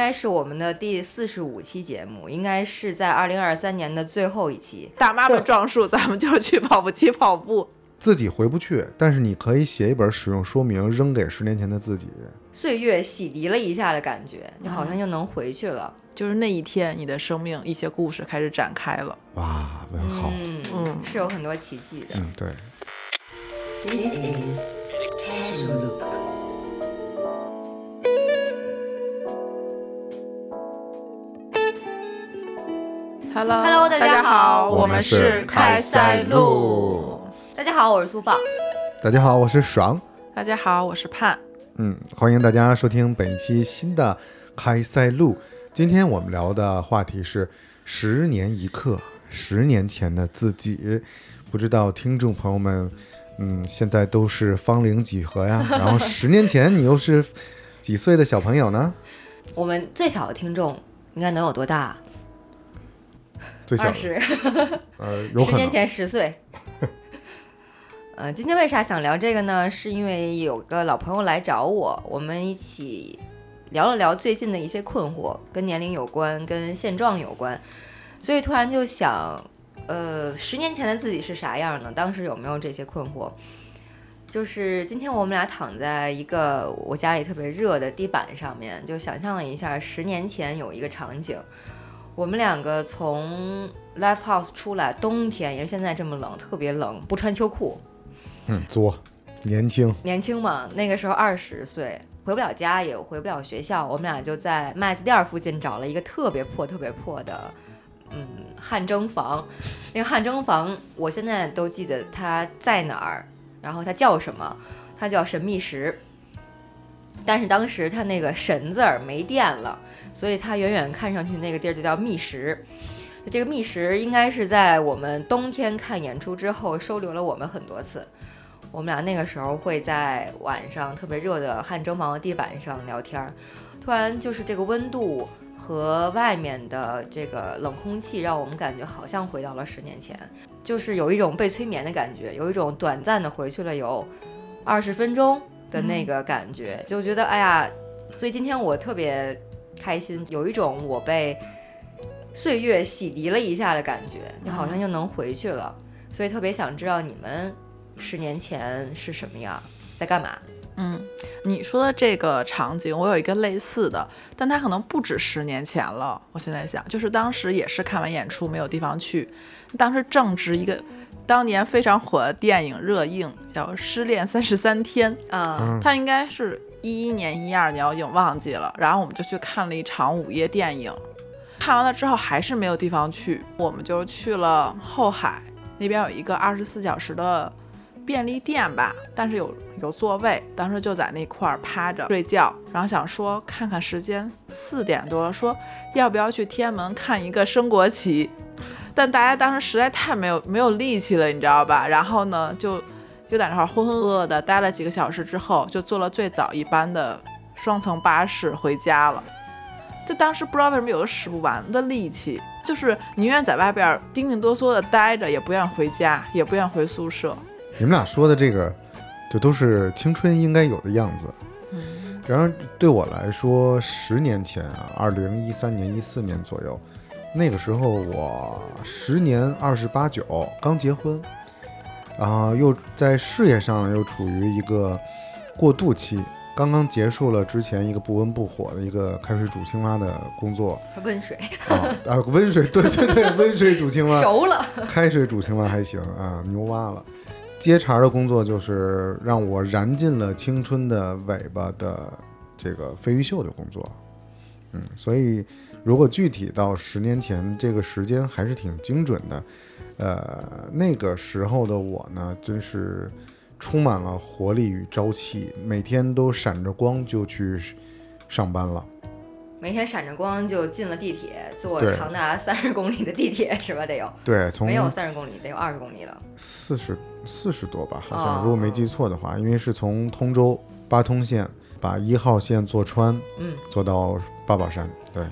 该是我们的第四十五期节目，应该是在二零二三年的最后一期。大妈们撞树，咱们就去跑步机跑步。自己回不去，但是你可以写一本使用说明扔给十年前的自己。岁月洗涤了一下的感觉，你好像又能回去了。就是那一天，你的生命一些故事开始展开了。哇，文豪，嗯嗯是有很多奇迹的。嗯，对。This is Hello 大大家好好，我我们们是是开塞露。露。大家好，我是苏放。大家好，我是爽。大家好，我是盼。嗯，欢迎大家收听本期新的开塞露。今天我们聊的话题是十年一刻，十年前的自己。不知道听众朋友们，嗯，现在都是芳龄几何呀？然后十年前你又是几岁的小朋友呢？我们最小的听众应该能有多大？最小，二十，呃。十年前十岁。呃，今天为啥想聊这个呢？是因为有个老朋友来找我，我们一起聊了聊最近的一些困惑，跟年龄有关，跟现状有关，所以突然就想，呃，十年前的自己是啥样呢？当时有没有这些困惑？就是今天我们俩躺在一个我家里特别热的地板上面，就想象了一下十年前有一个场景，我们两个从 live house 出来，冬天也是现在这么冷，特别冷，不穿秋裤，嗯，作，年轻，年轻嘛，那个时候二十岁，回不了家，也回不了学校，我们俩就在麦子店儿附近找了一个特别破、特别破的，嗯，汗蒸房。那个汗蒸房，我现在都记得它在哪儿，然后它叫什么，它叫神秘石。但是当时它那个“神”字儿没电了，所以它远远看上去那个地儿就叫密石。这个密石应该是在我们冬天看演出之后收留了我们很多次。我们俩那个时候会在晚上特别热的汗蒸房的地板上聊天，突然就是这个温度和外面的这个冷空气，让我们感觉好像回到了十年前，就是有一种被催眠的感觉，有一种短暂的回去了有二十分钟的那个感觉，就觉得哎呀，所以今天我特别开心，有一种我被岁月洗涤了一下的感觉，你好像又能回去了，所以特别想知道你们。十年前是什么样，在干嘛？嗯，你说的这个场景，我有一个类似的，但它可能不止十年前了。我现在想，就是当时也是看完演出没有地方去，当时正值一个当年非常火的电影热映，叫《失恋三十三天》啊、嗯它应该是一一年、一二年，我已经忘记了。然后我们就去看了一场午夜电影，看完了之后还是没有地方去，我们就去了后海那边有一个二十四小时的便利店吧，但是有有座位，当时就在那块儿趴着睡觉，然后想说看看时间，四点多了，说要不要去天安门看一个升国旗，但大家当时实在太没有没有力气了，你知道吧？然后呢，就就在那块浑浑噩噩的待了几个小时之后，就坐了最早一班的双层巴士回家了。就当时不知道为什么有的使不完的力气，就是宁愿在外边儿叮叮哆嗦的待着，也不愿回家，也不愿回宿舍。你们俩说的这个，就都是青春应该有的样子。然而对我来说，十年前啊，二零一三年、一四年左右，那个时候我十年二十八九，刚结婚，然后又在事业上又处于一个过渡期，刚刚结束了之前一个不温不火的一个开水煮青蛙的工作温水啊啊，温水，对对对，温水煮青蛙，熟了，开水煮青蛙还行啊，牛蛙了。接茬的工作就是让我燃尽了青春的尾巴的这个飞鱼秀的工作，嗯，所以如果具体到十年前，这个时间还是挺精准的。呃，那个时候的我呢，真是充满了活力与朝气，每天都闪着光就去上班了。每天闪着光就进了地铁，坐长达三十公里的地铁是吧？得有，对，从没有三十公里，得有二十公里了。四十四十多吧，好哦像如果没记错的话，因为是从通州八通线把一号线坐穿，嗯，坐到八宝山。对，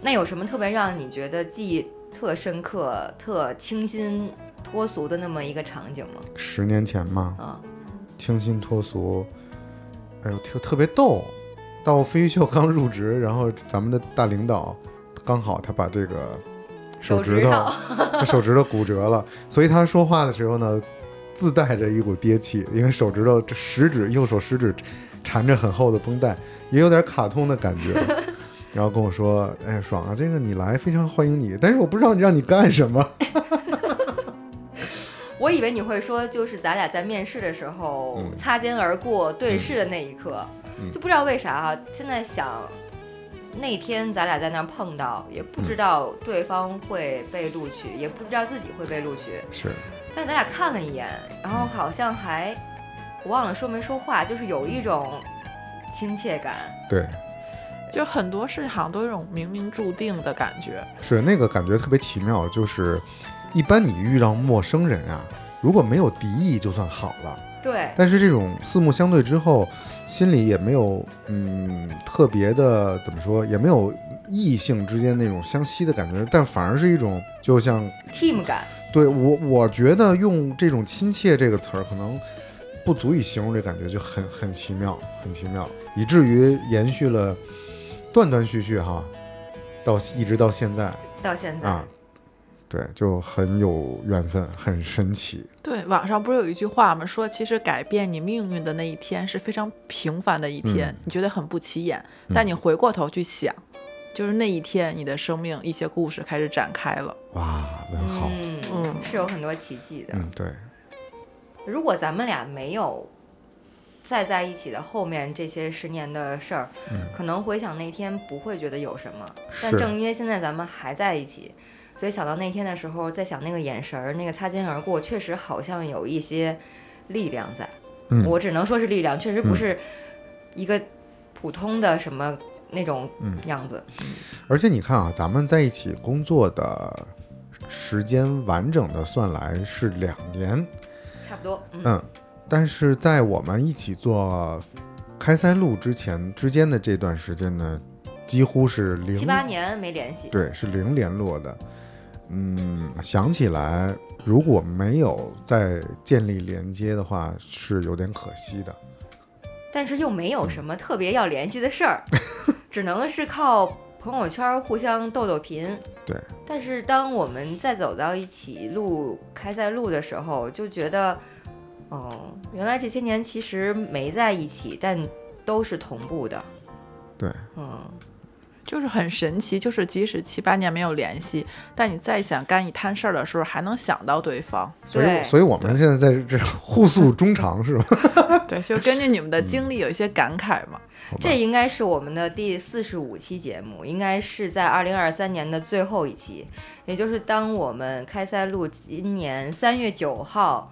那有什么特别让你觉得记忆特深刻、特清新脱俗的那么一个场景吗？十年前嘛，啊，清新脱俗，哎呦，特特别逗。到飞鱼秀刚入职，然后咱们的大领导刚好他把这个手指头他手指头骨折了，所以他说话的时候呢，自带着一股憋气，因为手指头这食指右手食指缠着很厚的绷带，也有点卡通的感觉。然后跟我说：“哎，爽啊，这个你来非常欢迎你，但是我不知道你让你干什么。我以为你会说，就是咱俩在面试的时候嗯擦肩而过、对视的那一刻，嗯就不知道为啥啊。现在想，那天咱俩在那儿碰到，也不知道对方会被录取，也不知道自己会被录取，是，但是咱俩看了一眼，然后好像还我忘了说没说话，就是有一种亲切感。对，就很多事好像都有一种冥冥注定的感觉。是那个感觉特别奇妙，就是一般你遇到陌生人啊，如果没有敌意就算好了。对，但是这种四目相对之后，心里也没有嗯特别的怎么说，也没有异性之间那种相吸的感觉，但反而是一种就像 team 感。对我我觉得用这种亲切这个词儿可能不足以形容这感觉，就很很奇妙，很奇妙，以至于延续了断断续续哈，到一直到现在到现在，啊，对，就很有缘分，很神奇。对，网上不是有一句话吗？说其实改变你命运的那一天是非常平凡的一天，嗯你觉得很不起眼，但你回过头去想，就是那一天你的生命一些故事开始展开了。哇，文豪，嗯，嗯是有很多奇迹的。嗯，对，如果咱们俩没有再在一起的后面这些十年的事儿，可能回想那天不会觉得有什么。但正因为现在咱们还在一起，所以想到那天的时候，在想那个眼神儿，那个擦肩而过，确实好像有一些力量在。嗯我只能说是力量，确实不嗯是一个普通的什么那种嗯样子。而且你看啊，咱们在一起工作的时间完整的算来是两年，差不多，嗯，嗯，但是在我们一起做开塞露之前之间的这段时间呢，几乎是零七八年没联系。对，是零联络的。嗯，想起来，如果没有再建立连接的话，是有点可惜的。但是又没有嗯什么特别要联系的事儿，只能是靠朋友圈互相逗逗贫。对。但是当我们再走到一起录开塞露的时候，就觉得，哦，原来这些年其实没在一起，但都是同步的。对，嗯，就是很神奇，就是即使七八年没有联系，但你再想干一摊事儿的时候，还能想到对方。所以，所以我们现在在这互诉衷肠，是吧？对，就根据你们的经历有一些感慨嘛。这应该是我们的第四十五期节目，应该是在二零二三年的最后一期，也就是当我们开塞露今年三月九号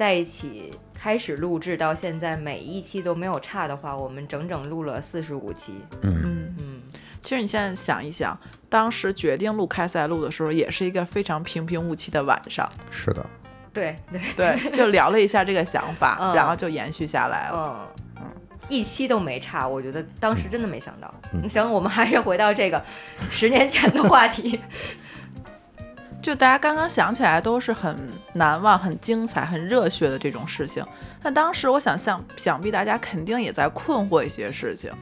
在一起开始录制到现在，每一期都没有差的话，我们整整录了四十五期。嗯，嗯，嗯，其实你现在想一想，当时决定录开塞露的时候，也是一个非常平平无奇的晚上。是的，对对，对，就聊了一下这个想法，嗯然后就延续下来了。嗯。一期都没差，我觉得当时真的没想到。嗯行，我们还是回到这个十年前的话题。就大家刚刚想起来都是很难忘、很精彩、很热血的这种事情，但当时我想想，想必大家肯定也在困惑一些事情，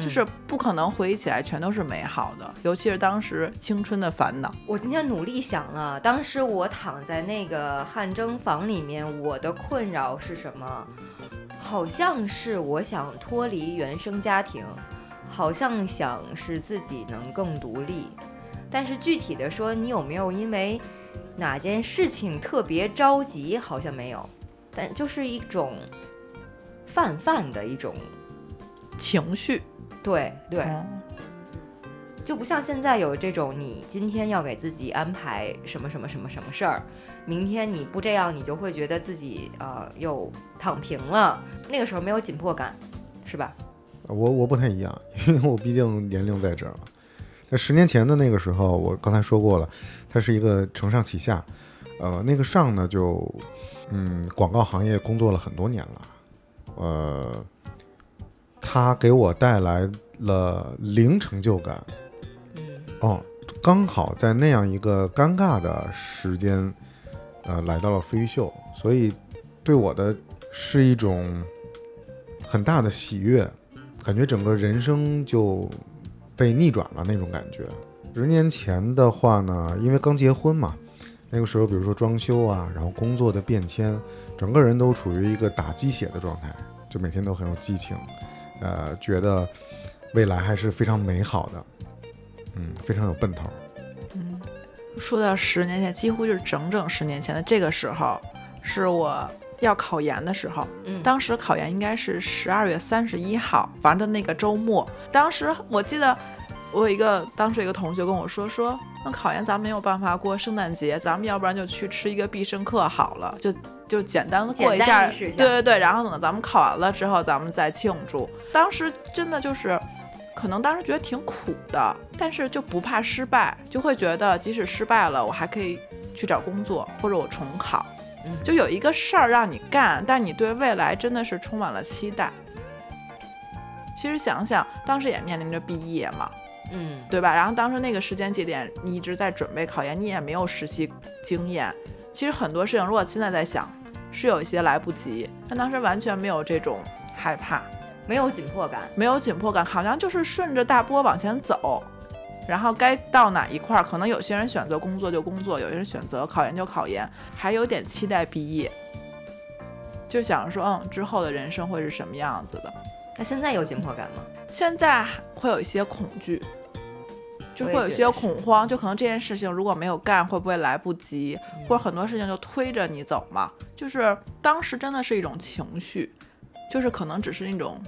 就是不可能回忆起来全都是美好的，尤其是当时青春的烦恼。我今天努力想了，当时我躺在那个汗蒸房里面，我的困扰是什么？好像是我想脱离原生家庭，好像想是自己能更独立，但是具体的说，你有没有因为哪件事情特别着急？好像没有，但就是一种泛泛的一种，情绪，对对，嗯就不像现在有这种，你今天要给自己安排什么什么什么什么事儿，明天你不这样，你就会觉得自己呃又躺平了。那个时候没有紧迫感，是吧？我我不太一样，因为我毕竟年龄在这儿了。那十年前的那个时候，我刚才说过了，它是一个承上启下。呃，那个上呢，就嗯，广告行业工作了很多年了，呃，它给我带来了零成就感。嗯哦，刚好在那样一个尴尬的时间，呃，来到了飞鱼秀，所以对我的是一种很大的喜悦，感觉整个人生就被逆转了那种感觉。十年前的话呢，因为刚结婚嘛，那个时候比如说装修啊，然后工作的变迁，整个人都处于一个打鸡血的状态，就每天都很有激情，呃，觉得未来还是非常美好的，嗯，非常有奔头。嗯说到十年前，几乎就是整整十年前的这个时候，是我要考研的时候。嗯当时考研应该是十二月三十一号，反正那个周末。当时我记得我有一个当时有一个同学跟我说说，那考研咱没有办法过圣诞节，咱们要不然就去吃一个必胜客好了，就就简单的过一下。一下对对对，然后等咱们考完了之后，咱们再庆祝。当时真的就是。可能当时觉得挺苦的，但是就不怕失败，就会觉得即使失败了，我还可以去找工作，或者我重考。嗯就有一个事儿让你干，但你对未来真的是充满了期待。其实想想，当时也面临着毕业嘛，嗯，对吧？然后当时那个时间节点，你一直在准备考研，你也没有实习经验。其实很多事情，如果现在在想，是有一些来不及，但当时完全没有这种害怕。没有紧迫感。没有紧迫感，好像就是顺着大波往前走，然后该到哪一块儿，可能有些人选择工作就工作，有些人选择考研就考研，还有点期待毕业，就想说，嗯，之后的人生会是什么样子的。那现在有紧迫感吗？现在会有一些恐惧，就会有一些恐慌，就可能这件事情如果没有干，会不会来不及，或者很多事情就推着你走嘛。就是当时真的是一种情绪，就是可能只是那种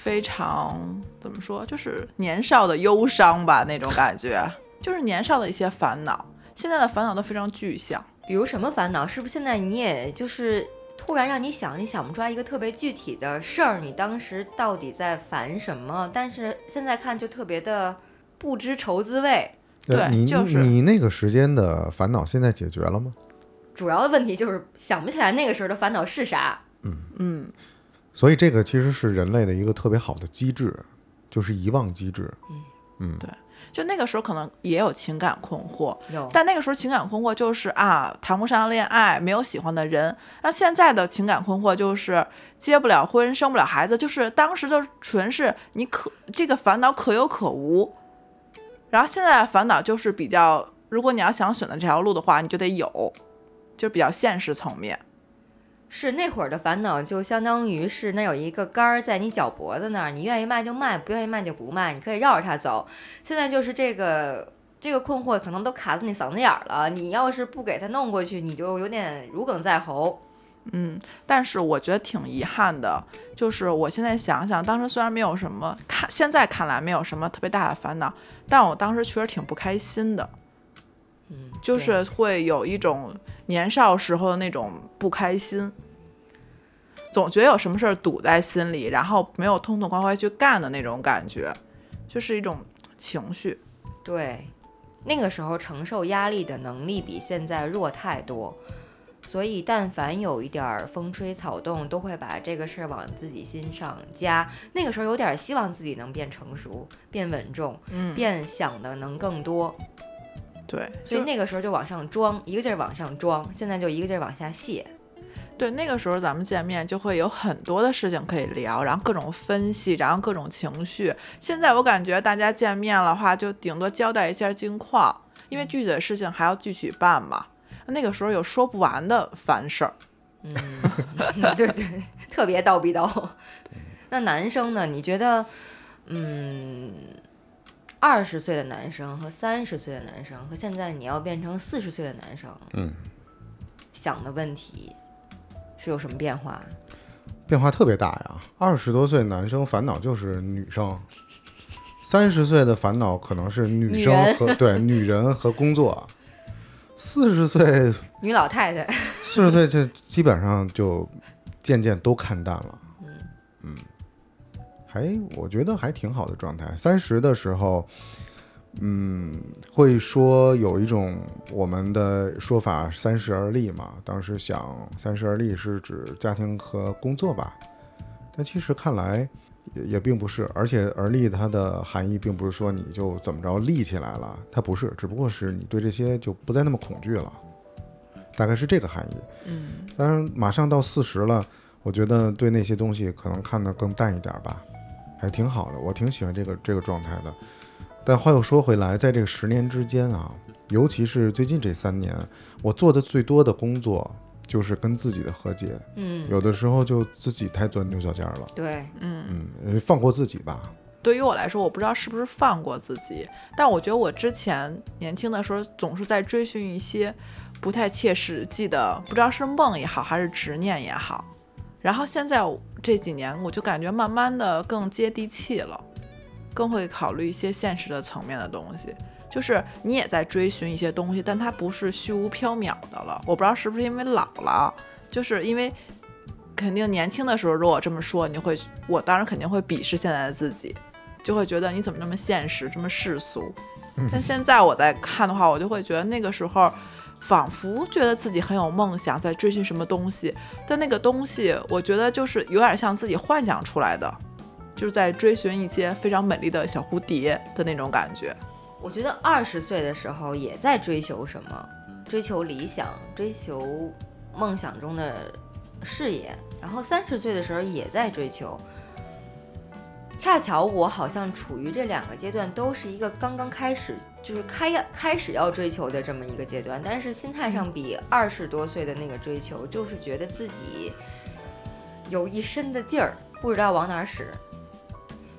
非常怎么说，就是年少的忧伤吧，那种感觉，就是年少的一些烦恼。现在的烦恼都非常具象，比如什么烦恼？是不是现在你也就是突然让你想，你想不出来一个特别具体的事儿，你当时到底在烦什么？但是现在看就特别的不知愁滋味。对你就是你那个时间的烦恼现在解决了吗？主要的问题就是想不起来那个时候的烦恼是啥。嗯，所以这个其实是人类的一个特别好的机制，就是遗忘机制。嗯对就那个时候可能也有情感困惑，有，但那个时候情感困惑就是啊，谈不上恋爱，没有喜欢的人。那现在的情感困惑就是结不了婚，生不了孩子，就是当时就纯是你可这个烦恼可有可无。然后现在的烦恼就是比较，如果你要想选择这条路的话，你就得有，就是比较现实层面。是那会儿的烦恼，就相当于是那有一个杆儿在你脚脖子那儿，你愿意卖就卖，不愿意卖就不卖，你可以绕着它走。现在就是这个这个困惑，可能都卡在你嗓子眼儿了。你要是不给它弄过去，你就有点如鲠在喉。嗯，但是我觉得挺遗憾的，就是我现在想想，当时虽然没有什么看，现在看来没有什么特别大的烦恼，但我当时确实挺不开心的。嗯，就是会有一种年少时候的那种不开心，总觉得有什么事儿堵在心里，然后没有痛痛快快去干的那种感觉，就是一种情绪。对，那个时候承受压力的能力比现在弱太多，所以但凡有一点儿风吹草动，都会把这个事儿往自己心上加。那个时候有点希望自己能变成熟、变稳重、嗯，变想的能更多，对，所以那个时候就往上装，一个劲儿往上装，现在就一个劲儿往下卸。对那个时候咱们见面就会有很多的事情可以聊，然后各种分析，然后各种情绪。现在我感觉大家见面的话，就顶多交代一下近况，因为具体的事情还要具体办嘛。那个时候有说不完的烦事儿。嗯，对对，特别叨逼叨。那男生呢？你觉得，嗯，二十岁的男生和三十岁的男生，和现在你要变成四十岁的男生，嗯，想的问题是有什么变化？变化特别大呀。二十多岁男生烦恼就是女生，三十岁的烦恼可能是女生和对 女人和工作，四十岁女老太太，四十岁就基本上就渐渐都看淡了。嗯还我觉得还挺好的状态。三十的时候，嗯，会说有一种我们的说法“三十而立”嘛。当时想“三十而立”是指家庭和工作吧，但其实看来也也并不是。而且“而立”它的含义并不是说你就怎么着立起来了，它不是，只不过是你对这些就不再那么恐惧了，大概是这个含义。嗯，当然，马上到四十了，我觉得对那些东西可能看得更淡一点吧。还挺好的，我挺喜欢这个这个状态的。但话又说回来，在这个十年之间啊，尤其是最近这三年，我做的最多的工作就是跟自己的和解。嗯，有的时候就自己太钻牛角尖儿了，对，嗯，嗯，放过自己吧。对于我来说，我不知道是不是放过自己，但我觉得我之前年轻的时候总是在追寻一些不太切实际的，不知道是梦也好，还是执念也好。然后现在这几年，我就感觉慢慢的更接地气了，更会考虑一些现实的层面的东西。就是你也在追寻一些东西，但它不是虚无缥缈的了。我不知道是不是因为老了，就是因为肯定年轻的时候，如果这么说，你会，我当然肯定会鄙视现在的自己，就会觉得你怎么那么现实，这么世俗。但现在我在看的话，我就会觉得那个时候，仿佛觉得自己很有梦想，在追寻什么东西，但那个东西，我觉得就是有点像自己幻想出来的，就是在追寻一些非常美丽的小蝴蝶的那种感觉。我觉得二十岁的时候也在追求什么，追求理想，追求梦想中的事业，然后三十岁的时候也在追求。恰巧我好像处于这两个阶段，都是一个刚刚开始，就是开开始要追求的这么一个阶段，但是心态上比二十多岁的那个追求，就是觉得自己有一身的劲儿，不知道往哪儿使。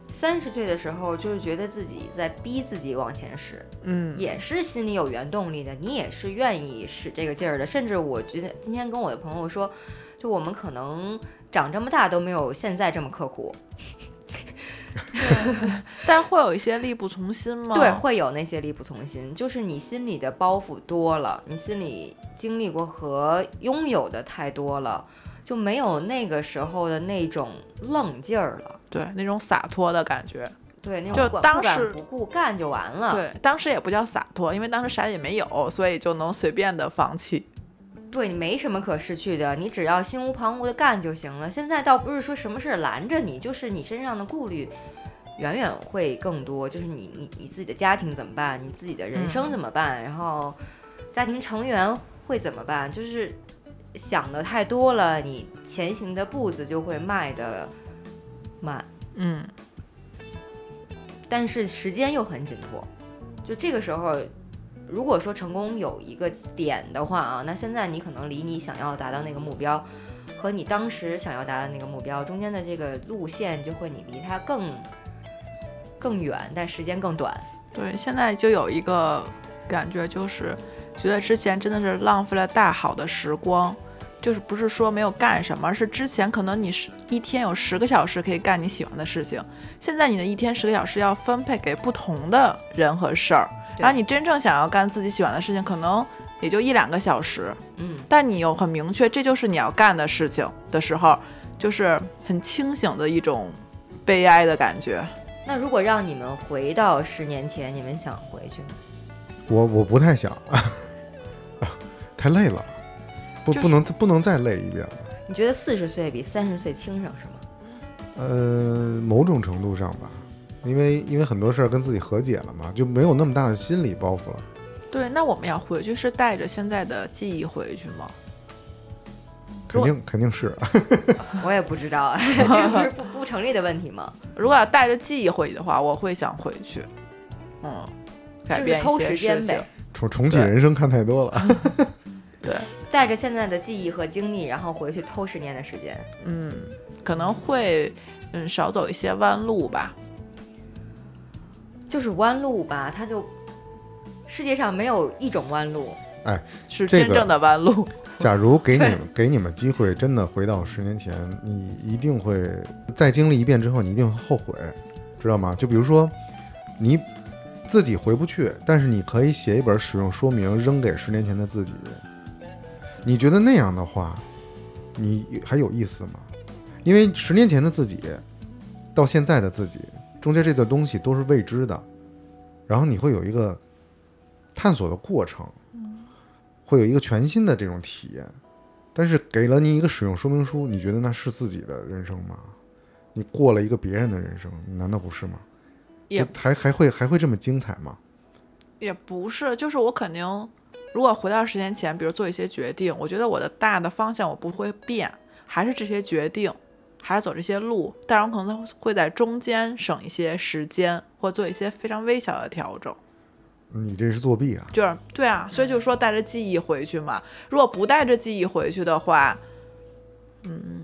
三十岁的时候，就是觉得自己在逼自己往前使，嗯，也是心里有原动力的，你也是愿意使这个劲儿的。甚至我觉得今天跟我的朋友说，就我们可能长这么大都没有现在这么刻苦，但会有一些力不从心吗？对，会有那些力不从心，就是你心里的包袱多了，你心里经历过和拥有的太多了，就没有那个时候的那种愣劲儿了。对，那种洒脱的感觉。对，那种就当时不顾干就完了。对，当时也不叫洒脱，因为当时啥也没有，所以就能随便的放弃。对你没什么可失去的，你只要心无旁骛的干就行了。现在倒不是说什么事儿拦着你，就是你身上的顾虑远远会更多。就是你你你自己的家庭怎么办？你自己的人生怎么办？然后家庭成员会怎么办？就是想的太多了，你前行的步子就会迈的慢，嗯，但是时间又很紧迫。就这个时候，如果说成功有一个点的话啊，那现在你可能离你想要达到那个目标，和你当时想要达到那个目标中间的这个路线，就会你离它更更远，但时间更短。对，现在就有一个感觉，就是觉得之前真的是浪费了大好的时光。就是不是说没有干什么，而是之前可能你是一天有十个小时可以干你喜欢的事情，现在你的一天十个小时要分配给不同的人和事儿，然后你真正想要干自己喜欢的事情，可能也就一两个小时，嗯，但你又很明确这就是你要干的事情的时候，就是很清醒的一种悲哀的感觉。那如果让你们回到十年前，你们想回去吗？我我不太想，太累了，不、就是不能不能再累一遍了。你觉得四十岁比三十岁轻省是吗？呃，某种程度上吧，因为因为很多事儿跟自己和解了嘛，就没有那么大的心理包袱了。对，那我们要回去是带着现在的记忆回去吗？肯定肯定是，我也不知道，这不是不不成立的问题吗？如果要带着记忆回去的话，我会想回去，嗯，改就是变一些偷时间事情呗。重重启人生看太多了。对，带着现在的记忆和经历，然后回去偷十年的时间。嗯，可能会嗯少走一些弯路吧。就是弯路吧，它就世界上没有一种弯路。哎是真正的弯路。假如给你们给你们机会，真的回到十年前，你一定会再经历一遍之后，你一定会后悔，知道吗？就比如说你自己回不去，但是你可以写一本使用说明扔给十年前的自己。你觉得那样的话，你还有意思吗？因为十年前的自己到现在的自己中间这段东西都是未知的，然后你会有一个探索的过程。会有一个全新的这种体验，但是给了你一个使用说明书，你觉得那是自己的人生吗？你过了一个别人的人生，难道不是吗？也还还会还会这么精彩吗？也不是，就是我肯定，如果回到十年前，比如做一些决定，我觉得我的大的方向我不会变，还是这些决定，还是走这些路，但是我可能会在中间省一些时间，或做一些非常微小的调整。你这是作弊啊！就是对啊，所以就是说带着记忆回去嘛。如果不带着记忆回去的话，嗯，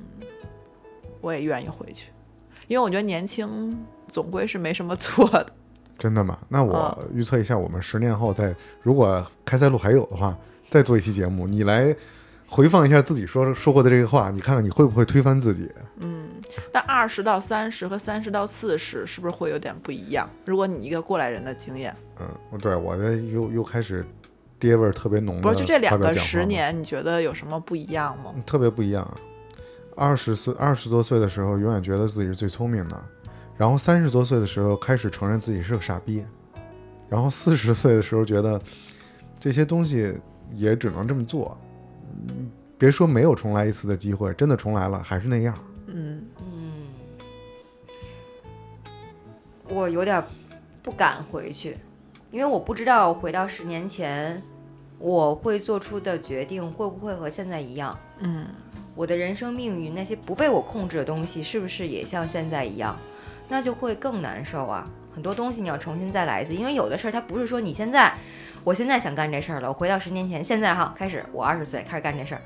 我也愿意回去，因为我觉得年轻总归是没什么错的。真的吗？那我嗯预测一下，我们十年后再，如果开塞露还有的话，再做一期节目，你来回放一下自己说说过的这个话，你看看你会不会推翻自己？嗯但二十到三十和三十到四十是不是会有点不一样？如果你一个过来人的经验，嗯，对我的又又开始爹味儿特别浓的不是就这两个十年，你觉得有什么不一样吗？特别不一样啊。二十岁二十多岁的时候，永远觉得自己是最聪明的，然后三十多岁的时候开始承认自己是个傻逼，然后四十岁的时候觉得这些东西也只能这么做。嗯别说没有重来一次的机会，真的重来了还是那样。嗯嗯，我有点不敢回去，因为我不知道回到十年前我会做出的决定会不会和现在一样。嗯，我的人生命运那些不被我控制的东西，是不是也像现在一样？那就会更难受啊！很多东西你要重新再来一次，因为有的事儿它不是说你现在，我现在想干这事儿了，我回到十年前，现在哈开始，我二十岁开始干这事儿，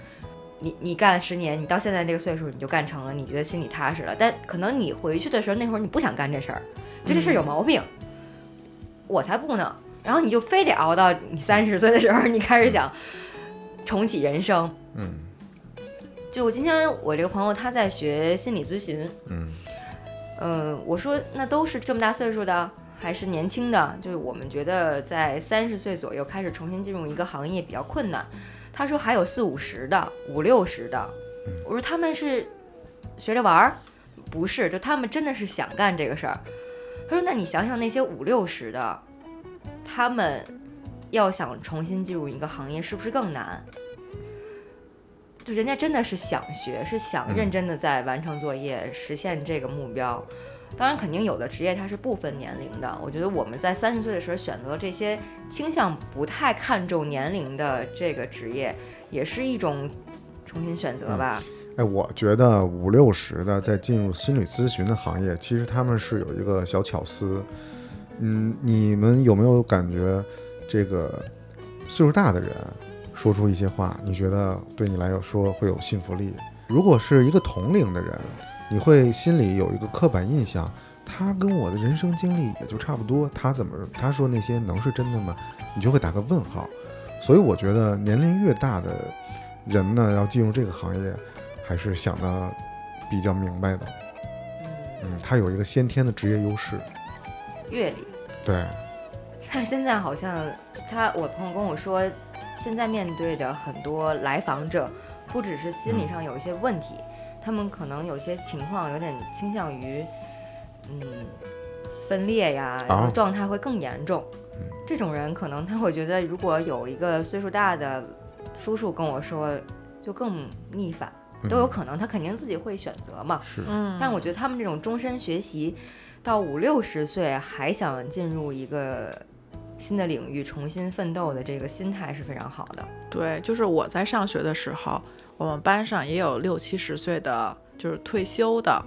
你你干了十年，你到现在这个岁数你就干成了，你觉得心里踏实了。但可能你回去的时候，那会儿你不想干这事儿，就这事儿有毛病，我才不呢。然后你就非得熬到你三十岁的时候，你开始想重启人生。嗯就我今天我这个朋友他在学心理咨询，嗯嗯，我说那都是这么大岁数的，还是年轻的？就是我们觉得在三十岁左右开始重新进入一个行业比较困难。他说还有四五十的、五六十的，我说他们是学着玩儿，不是，就他们真的是想干这个事儿。他说那你想想那些五六十的，他们要想重新进入一个行业，是不是更难？就人家真的是想学，是想嗯认真的在完成作业，实现这个目标。当然，肯定有的职业它是不分年龄的。我觉得我们在三十岁的时候选择这些倾向不太看重年龄的这个职业，也是一种重新选择吧。哎，我觉得五六十的在进入心理咨询的行业，其实他们是有一个小巧思。嗯，你们有没有感觉，这个岁数大的人说出一些话，你觉得对你来说会有信服力？如果是一个同龄的人，你会心里有一个刻板印象，他跟我的人生经历也就差不多，他怎么他说那些能是真的吗？你就会打个问号。所以我觉得年龄越大的人呢，要进入这个行业，还是想的比较明白的。嗯，嗯，他有一个先天的职业优势。阅历。对，但是现在好像他，我朋友跟我说，现在面对的很多来访者，不只是心理上有一些问题，他们可能有些情况有点倾向于，嗯，分裂呀，然后啊状态会更严重。这种人可能他会觉得，如果有一个岁数大的叔叔跟我说，就更逆反，都有可能，他肯定自己会选择嘛。是，嗯，但是我觉得他们这种终身学习，到五六十岁还想进入一个新的领域重新奋斗的这个心态是非常好的。对，就是我在上学的时候，我们班上也有六七十岁的，就是退休的，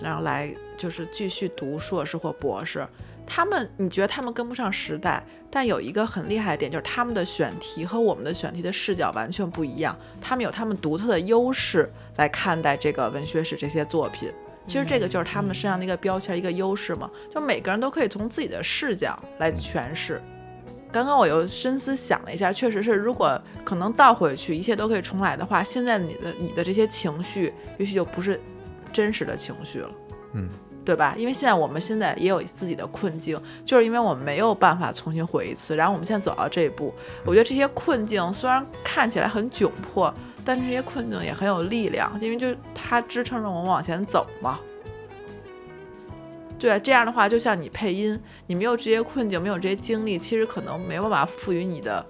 然后来就是继续读硕士或博士。他们，你觉得他们跟不上时代，但有一个很厉害的点，就是他们的选题和我们的选题的视角完全不一样。他们有他们独特的优势来看待这个文学史这些作品。其实这个就是他们身上的一个标签，一个优势嘛，就每个人都可以从自己的视角来诠释。刚刚我又深思想了一下，确实是，如果可能倒回去，一切都可以重来的话，现在你的你的这些情绪，也许就不是真实的情绪了，嗯，对吧？因为现在我们现在也有自己的困境，就是因为我们没有办法重新回一次，然后我们现在走到这一步，我觉得这些困境虽然看起来很窘迫，但是这些困境也很有力量，因为就是它支撑着我们往前走嘛。对啊，这样的话，就像你配音，你没有这些困境，没有这些经历，其实可能没有办法赋予你的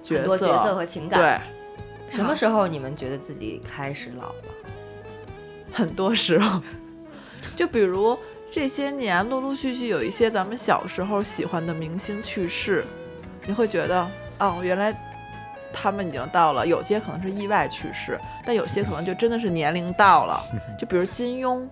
角色。角色和情感。对，什么时候你们觉得自己开始老了？很多时候，就比如这些年陆陆续续有一些咱们小时候喜欢的明星去世，你会觉得哦，原来他们已经到了，有些可能是意外去世，但有些可能就真的是年龄到了，就比如金庸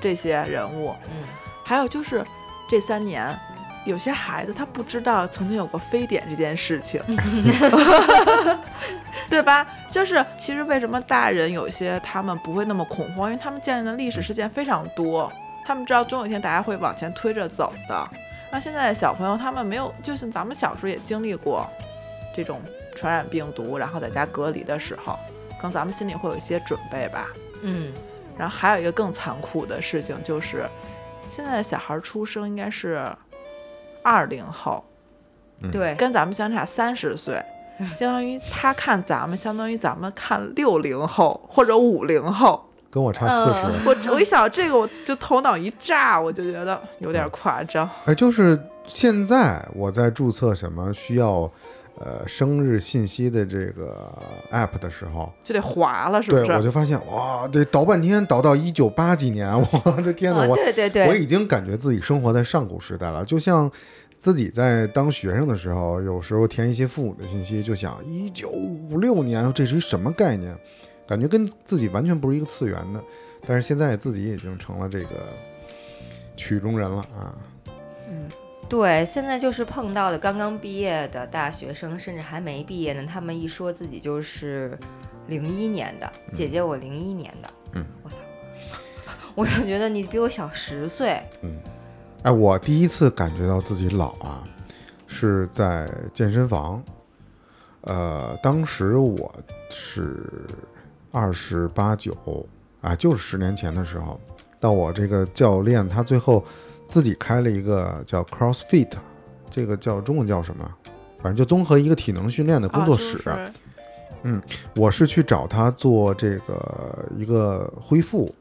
这些人物，嗯，还有就是这三年。有些孩子他不知道曾经有过非典这件事情 对吧？就是其实为什么大人有些他们不会那么恐慌，因为他们见的历史事件非常多，他们知道总有一天大家会往前推着走的。那现在的小朋友他们没有，就像咱们小时候也经历过这种传染病毒，然后在家隔离的时候，可能咱们心里会有一些准备吧。嗯，然后还有一个更残酷的事情就是，现在的小孩出生应该是二零后，对，跟咱们相差三十岁，相当于他看咱们，相当于咱们看六零后或者五零后。跟我差四嗯十。我我一想这个，我就头脑一炸，我就觉得有点夸张。哎，就是现在我在注册什么需要呃生日信息的这个 app 的时候，就得划了，是不对我？就发现哇，得倒半天，倒到一九八几年，我的天哪！哦我对对对，我已经感觉自己生活在上古时代了，就像自己在当学生的时候，有时候填一些父母的信息，就想一九五六年，这是一什么概念？感觉跟自己完全不是一个次元的。但是现在自己已经成了这个曲中人了啊！对，现在就是碰到的刚刚毕业的大学生，甚至还没毕业呢，他们一说自己就是零一年的，姐姐我零一年的，嗯，我操，我就觉得你比我小十岁，嗯。哎，我第一次感觉到自己老啊，是在健身房。呃，当时我是二十八九啊，就是十年前的时候，到我这个教练他最后自己开了一个叫 CrossFit，这个叫中文叫什么？反正就综合一个体能训练的工作室。啊就是我是去找他做这个一个恢复。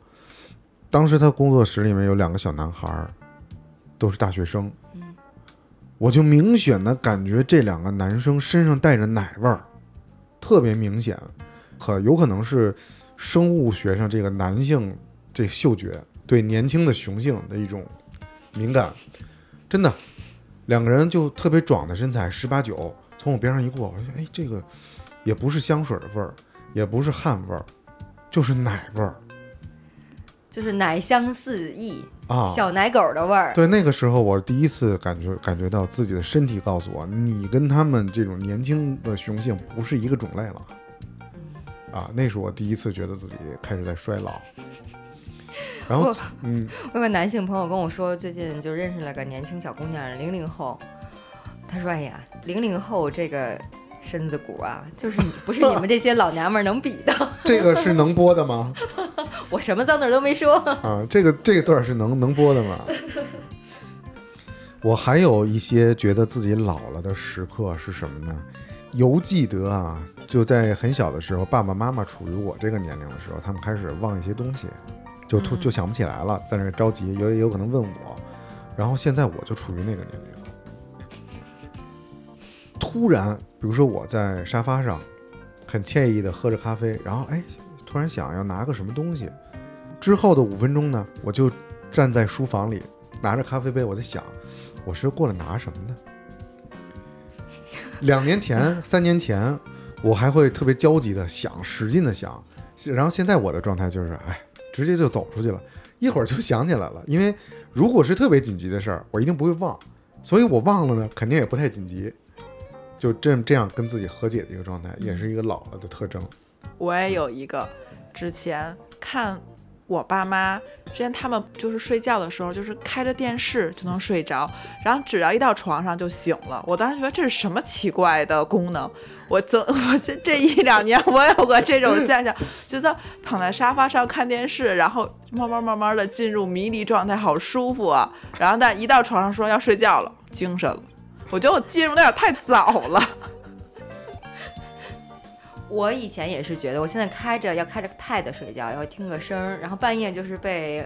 当时他工作室里面有两个小男孩儿，都是大学生。我就明显的感觉这两个男生身上带着奶味儿，特别明显，可有可能是生物学上这个男性这嗅觉对年轻的雄性的一种敏感，真的，两个人就特别壮的身材，十八九，从我边上一过，我说哎，这个也不是香水的味儿，也不是汗味儿，就是奶味儿就是奶香四溢，啊。小奶狗的味儿。对，那个时候我第一次感觉感觉到自己的身体告诉我，你跟他们这种年轻的雄性不是一个种类了。啊，那是我第一次觉得自己开始在衰老。然后，嗯，我有个男性朋友跟我说，最近就认识了个年轻小姑娘，零零后。他说：“哎呀，零零后这个身子骨啊，就是你不是你们这些老娘们儿能比的。这个是能播的吗？我什么脏字儿都没说。啊，这个这个段是能能播的吗？我还有一些觉得自己老了的时刻是什么呢？犹记得啊，就在很小的时候，爸爸妈妈处于我这个年龄的时候，他们开始忘一些东西，就突就想不起来了，在那着急，有也有可能问我，然后现在我就处于那个年龄，突然，比如说我在沙发上，很惬意的喝着咖啡，然后哎，突然想要拿个什么东西，之后的五分钟呢，我就站在书房里，拿着咖啡杯，我在想，我是过来拿什么的。两年前、三年前，我还会特别焦急的想，使劲的想，然后现在我的状态就是，哎，直接就走出去了，一会儿就想起来了。因为如果是特别紧急的事儿，我一定不会忘，所以我忘了呢，肯定也不太紧急。就这这样跟自己和解的一个状态，也是一个老了的特征。我也有一个，之前看我爸妈，之前他们就是睡觉的时候，就是开着电视就能睡着，然后只要一到床上就醒了。我当时觉得这是什么奇怪的功能？我这 我这这一两年我有过这种现象，觉得躺在沙发上看电视，然后慢慢慢慢的进入迷离状态，好舒服啊。然后但一到床上说要睡觉了，精神了。我觉得我进入有点太早了。我以前也是觉得，我现在开着要开着 Pad 睡觉，要听个声儿，然后半夜就是被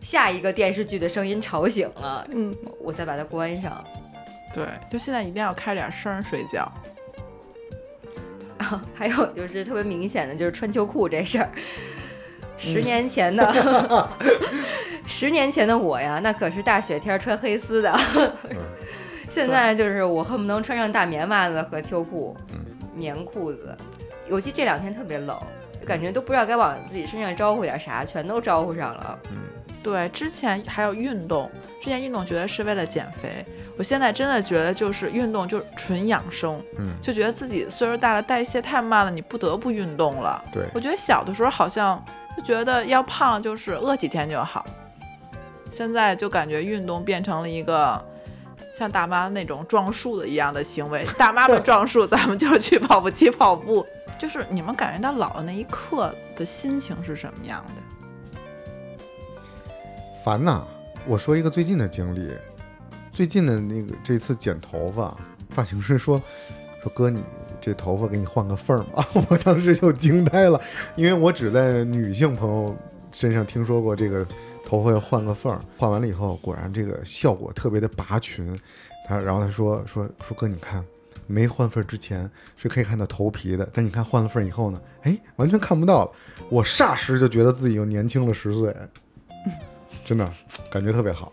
下一个电视剧的声音吵醒了，嗯，我再把它关上。对，就现在一定要开点声儿睡觉。还有就是特别明显的就是穿秋裤这事儿，十年前的，十年前的我呀，那可是大雪天穿黑丝的。现在就是我恨不能穿上大棉袜子和秋裤，棉裤子，尤其这两天特别冷，就感觉都不知道该往自己身上招呼点啥，全都招呼上了。对，之前还有运动，之前运动觉得是为了减肥，我现在真的觉得就是运动就是纯养生，嗯就觉得自己岁数大了，代谢太慢了，你不得不运动了。对，我觉得小的时候好像就觉得要胖了就是饿几天就好，现在就感觉运动变成了一个像大妈那种撞树的一样的行为。大妈们撞树，咱们就去跑步机跑步。就是你们感觉到老的那一刻的心情是什么样的？烦呐！我说一个最近的经历，最近的那个这次剪头发，发型师说说哥你这头发给你换个缝儿吧，我当时就惊呆了，因为我只在女性朋友身上听说过这个头发要换个缝儿，换完了以后果然这个效果特别的拔群，他然后他说说说哥你看。没换缝儿之前是可以看到头皮的，但你看换了缝儿以后呢，哎，完全看不到了。我霎时就觉得自己又年轻了十岁，真的感觉特别好。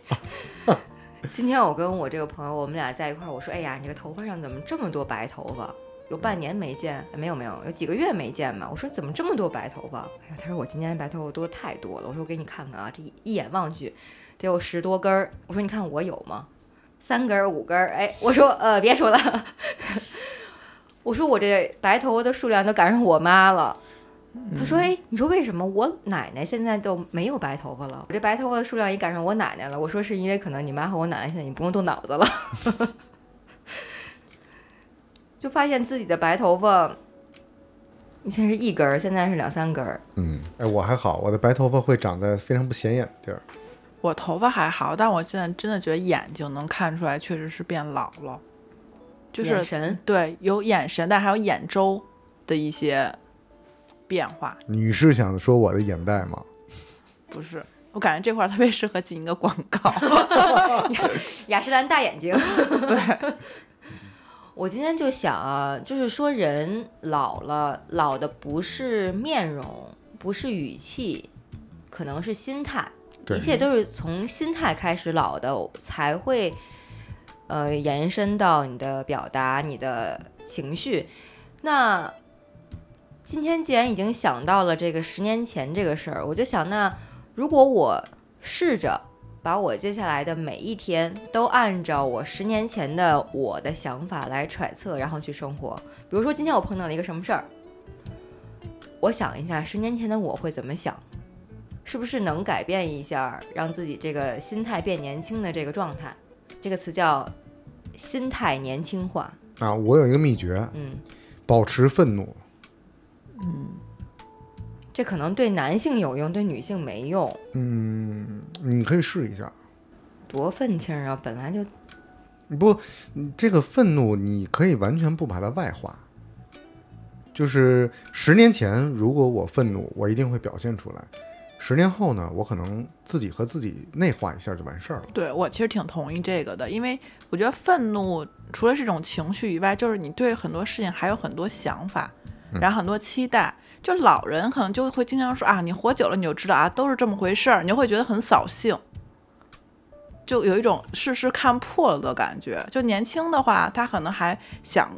今天我跟我这个朋友，我们俩在一块儿，我说：“哎呀，你这个头发上怎么这么多白头发？有半年没见，没有没有，有几个月没见嘛。”我说：“怎么这么多白头发？”哎呀，他说：“我今年白头发多太多了。”我说：“我给你看看啊，这一眼望去得有十多根儿。”我说：“你看我有吗？三根儿五根儿？”哎，我说：“呃，别说了。”我说：“我这白头发的数量都赶上我妈了。”他说：“哎，你说为什么我奶奶现在都没有白头发了？我这白头发的数量也赶上我奶奶了。”我说：“是因为可能你妈和我奶奶现在已经不用动脑子了，就发现自己的白头发以前是一根儿，现在是两三根儿。嗯，哎，我还好，我的白头发会长在非常不显眼的地儿。我头发还好，但我现在真的觉得眼睛能看出来，确实是变老了，就是眼神对有眼神，但还有眼周的一些变化。你是想说我的眼袋吗？不是，我感觉这块儿特别适合进一个广告。雅诗兰大眼睛。对，我今天就想啊，就是说人老了，老的不是面容，不是语气，可能是心态。对一切都是从心态开始老的，才会呃延伸到你的表达、你的情绪。那今天既然已经想到了这个十年前这个事儿，我就想，那如果我试着把我接下来的每一天都按照我十年前的我的想法来揣测，然后去生活。比如说今天我碰到了一个什么事儿，我想一下十年前的我会怎么想，是不是能改变一下，让自己这个心态变年轻的这个状态？这个词叫心态年轻化。啊，我有一个秘诀，嗯，保持愤怒。这可能对男性有用，对女性没用。嗯，你可以试一下。多愤青啊！本来就不，嗯这个愤怒你可以完全不把它外化。就是十年前，如果我愤怒，我一定会表现出来。十年后呢，我可能自己和自己内化一下就完事儿了。对我其实挺同意这个的，因为我觉得愤怒除了是一种情绪以外，就是你对很多事情还有很多想法，然后很多期待。就老人可能就会经常说啊，你活久了你就知道啊，都是这么回事儿，你就会觉得很扫兴，就有一种事事看破了的感觉。就年轻的话，他可能还想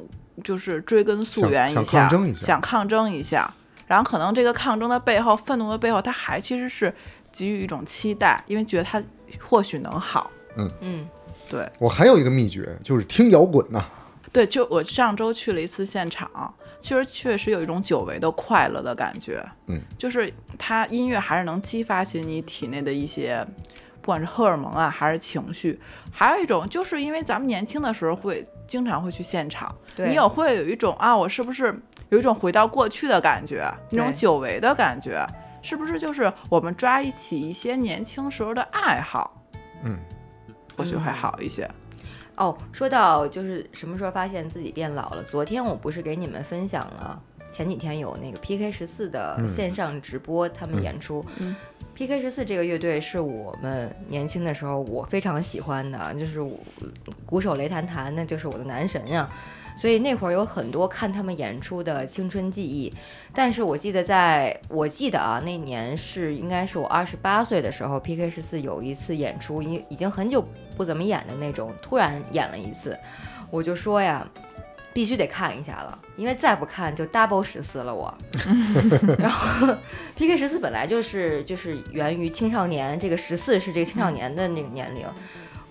就是追根溯源下，抗争一下想抗争一下，然后可能这个抗争的背后，愤怒的背后，他还其实是给予一种期待，因为觉得他或许能好。嗯嗯，对我还有一个秘诀，就是听摇滚呐、对，就我上周去了一次现场，其实确实有一种久违的快乐的感觉。嗯，就是它音乐还是能激发起你体内的一些，不管是荷尔蒙啊，还是情绪。还有一种，就是因为咱们年轻的时候会经常会去现场，你也会有一种啊，我是不是有一种回到过去的感觉，那种久违的感觉，是不是就是我们抓一起一些年轻时候的爱好，嗯，或许会嗯好一些。哦，说到就是什么时候发现自己变老了？昨天我不是给你们分享了，前几天有那个 PK 十四的嗯线上直播，他们演出。嗯 PK 十四这个乐队是我们年轻的时候我非常喜欢的，就是我鼓手雷弹弹，那就是我的男神呀。所以那会儿有很多看他们演出的青春记忆。但是我记得在，我记得啊，那年是应该是我二十八岁的时候，PK 十四有一次演出，已已经很久不怎么演的那种，突然演了一次，我就说呀。必须得看一下了，因为再不看就 double 十四了我。然后 PK 十四本来就是就是源于青少年，这个十四是这个青少年的那个年龄。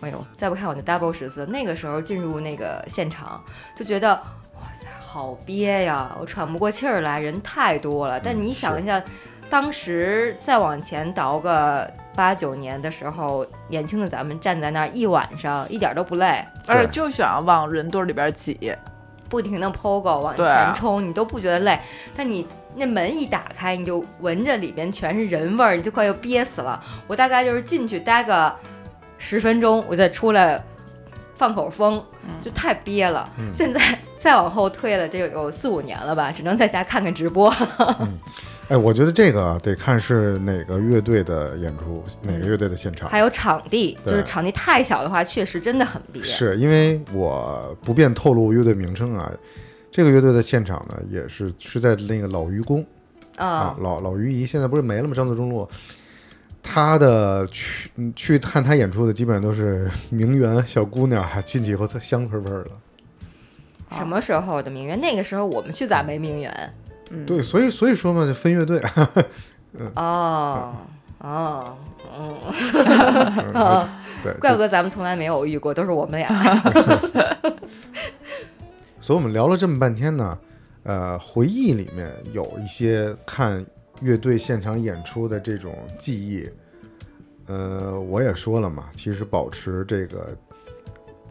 哎呦，再不看我就 double 十四。那个时候进入那个现场就觉得，哇塞，好憋呀，我喘不过气儿来，人太多了。但你想一下，当时再往前倒个八九年的时候，年轻的咱们站在那儿一晚上，一点都不累。而且就想往人堆里边挤。不停的 POGO 往前冲，你都不觉得累。但你那门一打开，你就闻着里边全是人味儿，你就快要憋死了。我大概就是进去待个十分钟，我再出来放口风，就太憋了。嗯现在再往后退了，这有四五年了吧，只能在家看看直播了。哎，我觉得这个得看是哪个乐队的演出，哪个乐队的现场。还有场地，就对是场地太小的话，确实真的很憋。是因为我不便透露乐队名称啊，这个乐队的现场呢，也是是在那个老愚公啊啊，，老老愚仪现在不是没了吗？张自忠路，他的去嗯去看他演出的基本上都是名媛小姑娘，还进去以后特香喷喷的。什么时候的名媛？那个时候我们去咋没名媛？对，所以所以说嘛，就分乐队，哦哦，嗯。哦对，怪不得咱们从来没有遇过，都是我们俩。所以我们聊了这么半天呢，呃，回忆里面有一些看乐队现场演出的这种记忆。呃，我也说了嘛，其实保持这个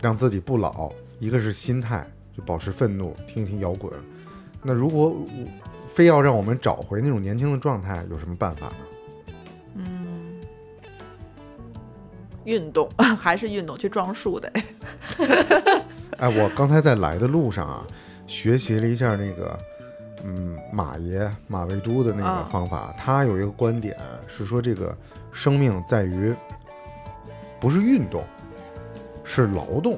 让自己不老，一个是心态，就保持愤怒，听一听摇滚。那如果非要让我们找回那种年轻的状态，有什么办法呢？嗯运动还是运动，去撞树的。哎，我刚才在来的路上啊，学习了一下那个，嗯，马爷马未都的那个方法。他有一个观点是说，这个生命在于不是运动，是劳动。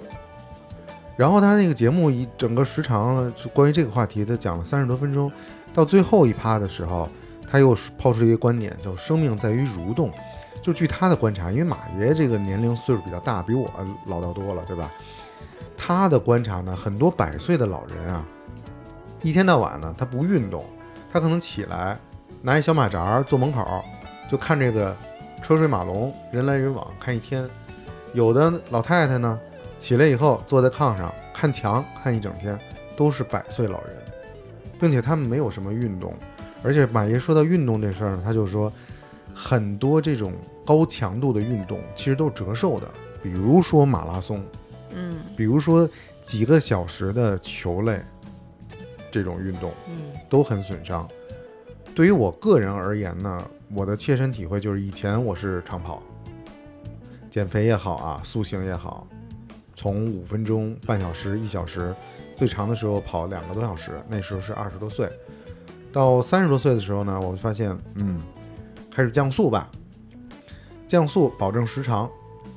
然后他那个节目一整个时长，就关于这个话题，他讲了三十多分钟。到最后一趴的时候，他又抛出一个观点，叫“生命在于蠕动”。就据他的观察，因为马爷这个年龄岁数比较大，比我老道多了，对吧？他的观察呢，很多百岁的老人啊，一天到晚呢，他不运动，他可能起来拿一小马扎坐门口，就看这个车水马龙、人来人往看一天。有的老太太呢，起来以后坐在炕上看墙看一整天，都是百岁老人，并且他们没有什么运动。而且马爷说到运动这事儿呢，他就说很多这种高强度的运动其实都是折寿的，比如说马拉松。嗯，比如说几个小时的球类这种运动嗯都很损伤。对于我个人而言呢，我的切身体会就是以前我是长跑，减肥也好啊，塑形也好，从五分钟、半小时、一小时，最长的时候跑两个多小时，那时候是二十多岁。到三十多岁的时候呢，我就发现，嗯，开始降速吧，降速保证时长。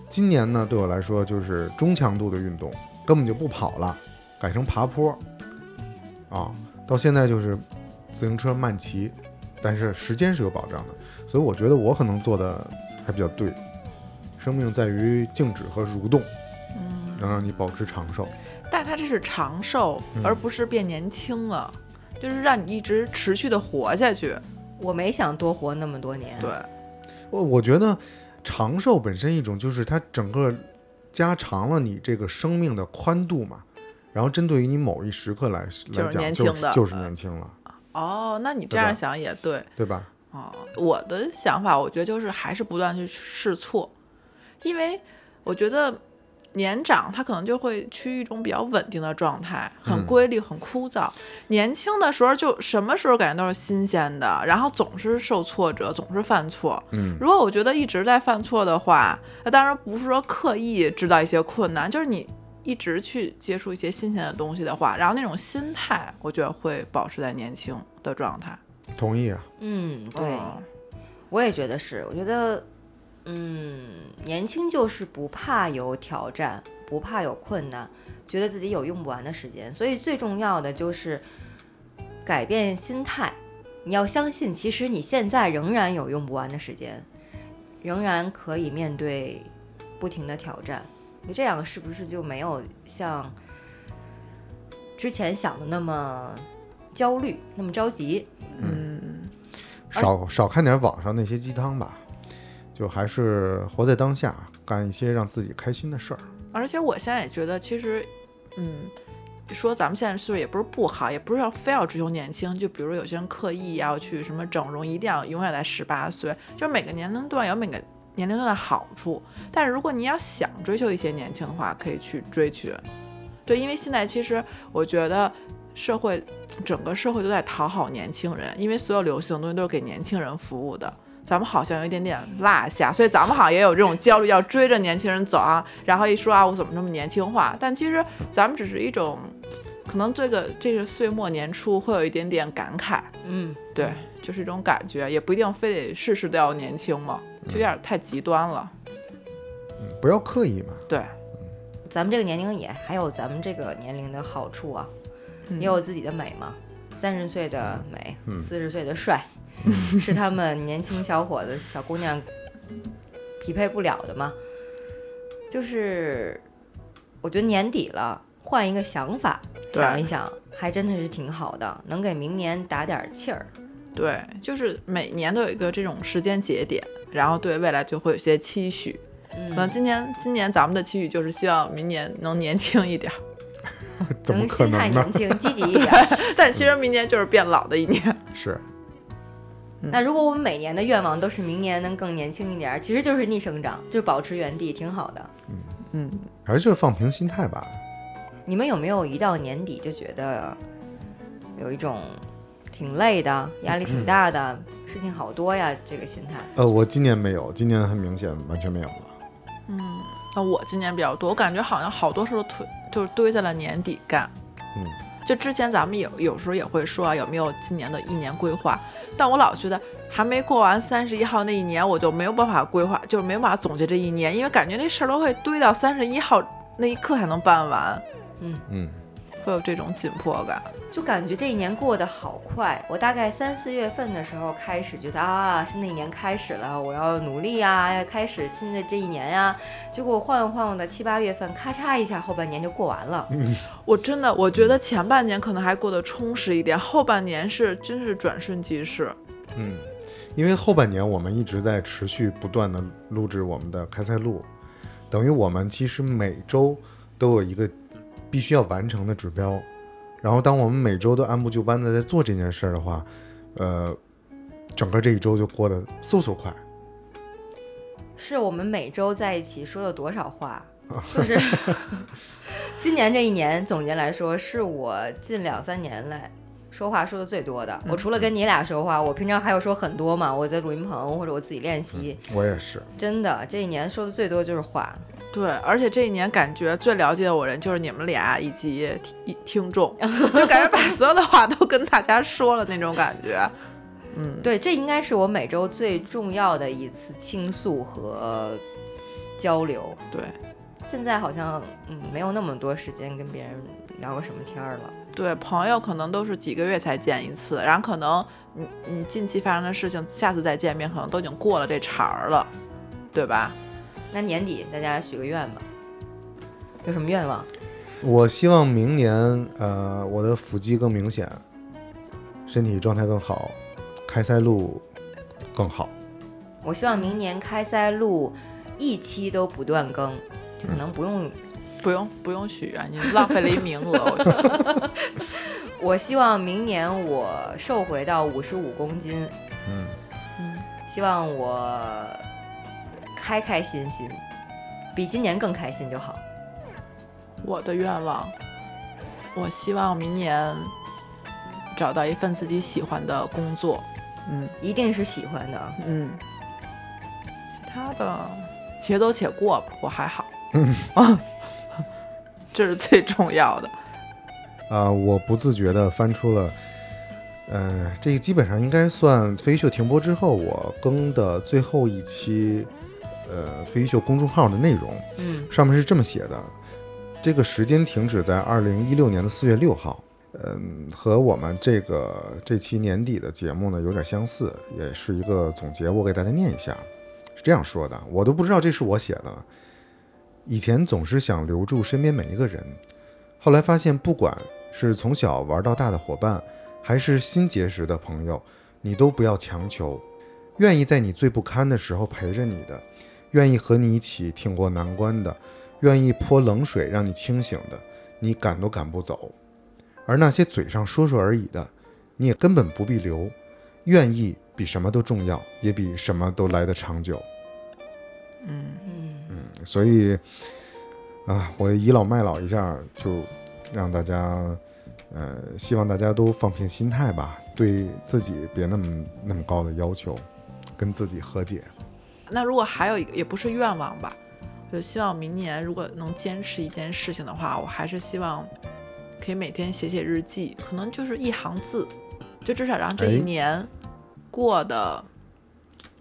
今年呢，对我来说就是中强度的运动，根本就不跑了，改成爬坡。啊，到现在就是自行车慢骑，但是时间是有保障的，所以我觉得我可能做的还比较对。生命在于静止和蠕动，嗯能让你保持长寿。但是它这是长寿，嗯而不是变年轻了，就是让你一直持续的活下去。我没想多活那么多年。对，我我觉得长寿本身一种就是它整个加长了你这个生命的宽度嘛，然后针对于你某一时刻来来就是讲，年轻的就是就是嗯年轻了，哦，那你这样想也对。对吧？哦，我的想法，我觉得就是还是不断去试错，因为我觉得年长他可能就会趋于一种比较稳定的状态，很嗯规律、很枯燥。年轻的时候就什么时候感觉都是新鲜的，然后总是受挫折，总是犯错。嗯，如果我觉得一直在犯错的话，那当然不是说刻意制造一些困难，就是你一直去接触一些新鲜的东西的话，然后那种心态，我觉得会保持在年轻的状态。同意啊。嗯，对，嗯我也觉得是。我觉得，嗯，年轻就是不怕有挑战，不怕有困难，觉得自己有用不完的时间。所以最重要的就是改变心态。你要相信，其实你现在仍然有用不完的时间，仍然可以面对不停的挑战。你这样是不是就没有像之前想的那么焦虑，那么着急。嗯，少少看点网上那些鸡汤吧，就还是活在当下，干一些让自己开心的事儿。而且我现在也觉得，其实，嗯，说咱们现在岁数也不是不好，也不是要非要追求年轻。就比如有些人刻意要去什么整容，一定要永远在十八岁，就是每个年龄段有每个年龄段的好处。但是如果你要想追求一些年轻的话，可以去追求。对，因为现在其实我觉得社会整个社会都在讨好年轻人，因为所有流行的东西都是给年轻人服务的。咱们好像有一点点落下，所以咱们好像也有这种焦虑，要追着年轻人走啊。然后一说啊，我怎么这么年轻化？但其实咱们只是一种，可能这个这个岁末年初会有一点点感慨，嗯，对，就是一种感觉，也不一定非得事事都要年轻嘛，就有点太极端了。嗯，不要刻意嘛。对，咱们这个年龄也还有咱们这个年龄的好处啊，嗯也有自己的美嘛。三十岁的美，嗯四十岁的帅，是他们年轻小伙子、小姑娘匹配不了的嘛。就是我觉得年底了，换一个想法，想一想，还真的是挺好的，能给明年打点气儿。对，就是每年都有一个这种时间节点，然后对未来就会有些期许。可能嗯，今年今年咱们的期许就是希望明年能年轻一点儿，怎么可能心态？年轻、积极一点儿。但其实明年就是变老的一年。是，那如果我们每年的愿望都是明年能更年轻一点儿，其实就是逆生长，就是保持原地，挺好的。嗯，还是放平心态吧。你们有没有一到年底就觉得有一种挺累的、压力挺大的、事情好多呀这个心态？呃，我今年没有，今年很明显完全没有了。嗯那我今年比较多，我感觉好像好多事都推就是堆在了年底干。嗯，就之前咱们有有时候也会说啊有没有今年的一年规划，但我老觉得还没过完三十一号那一年，我就没有办法规划，就是没有办法总结这一年，因为感觉那事儿都会堆到三十一号那一刻才能办完，嗯嗯，会有这种紧迫感。就感觉这一年过得好快。我大概三四月份的时候开始觉得啊，新的一年开始了，我要努力呀，要开始新的这一年呀。结果晃悠晃悠的七八月份，咔嚓一下，后半年就过完了。我真的我觉得前半年可能还过得充实一点，后半年是真是转瞬即逝。嗯，因为后半年我们一直在持续不断的录制我们的开塞露，等于我们其实每周都有一个必须要完成的指标，然后当我们每周都按部就班的在做这件事儿的话，呃，整个这一周就过得嗖嗖快。是我们每周在一起说了多少话？就是 今年这一年总结来说，是我近两三年来说话说的最多的。我除了跟你俩说话，我平常还有说很多嘛。我在录音棚或者我自己练习，我也是，真的这一年说的最多就是话。对，而且这一年感觉最了解我人就是你们俩以及听听众，就感觉把所有的话都跟大家说了那种感觉。嗯，对，这应该是我每周最重要的一次倾诉和交流。对现在好像嗯没有那么多时间跟别人聊个什么天儿了。对，朋友可能都是几个月才见一次，然后可能你你近期发生的事情，下次再见面可能都已经过了这茬儿了，对吧？那年底大家许个愿吧，有什么愿望？我希望明年呃我的腹肌更明显，身体状态更好，开塞露更好。我希望明年开塞露一期都不断更，就可能不用。不用不用许愿，你浪费了一名额，我觉得。我希望明年我瘦回到五十五公斤，嗯，嗯，希望我开开心心，比今年更开心就好。我的愿望，我希望明年找到一份自己喜欢的工作。嗯一定是喜欢的。嗯，其他的且走且过吧，我还好。这是最重要的。啊、我不自觉地翻出了，呃，这个基本上应该算飞鱼秀停播之后我更的最后一期，呃，飞鱼秀公众号的内容。嗯，上面是这么写的：这个时间停止在二零一六年的四月六号。嗯，和我们这个这期年底的节目呢有点相似，也是一个总结。我给大家念一下，是这样说的，我都不知道这是我写的了。以前总是想留住身边每一个人，后来发现不管是从小玩到大的伙伴，还是新结识的朋友，你都不要强求。愿意在你最不堪的时候陪着你的，愿意和你一起挺过难关的，愿意泼冷水让你清醒的，你赶都赶不走。而那些嘴上说说而已的，你也根本不必留。愿意比什么都重要，也比什么都来得长久。所以啊，我倚老卖老一下，就让大家，呃，希望大家都放平心态吧，对自己别那么那么高的要求，跟自己和解。那如果还有一个，也不是愿望吧，我就希望明年如果能坚持一件事情的话，我还是希望可以每天写写日记，可能就是一行字，就至少让这一哎年过的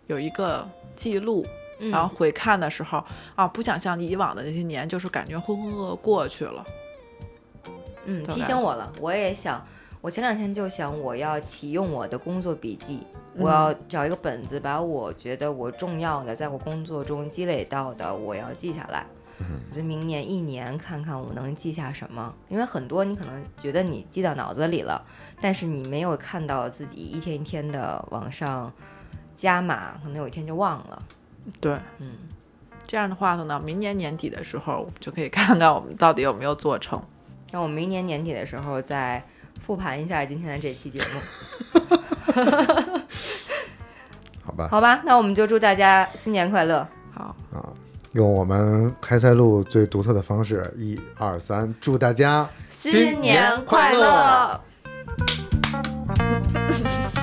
有一个记录。嗯然后回看的时候啊，不想像以往的那些年，就是感觉浑浑噩噩过去了。嗯，提醒我了，我也想，我前两天就想我要启用我的工作笔记，我要找一个本子，把我觉得我重要的，在我工作中积累到的，我要记下来。我觉得明年一年看看我能记下什么，因为很多你可能觉得你记到脑子里了，但是你没有看到自己一天一天的往上加码，可能有一天就忘了。对，嗯，这样的话，等到明年年底的时候，我们就可以看看我们到底有没有做成。那我们明年年底的时候再复盘一下今天的这期节目，好吧，好吧？那我们就祝大家新年快乐。好啊，用我们开塞露最独特的方式，一二三，祝大家新年快乐！乐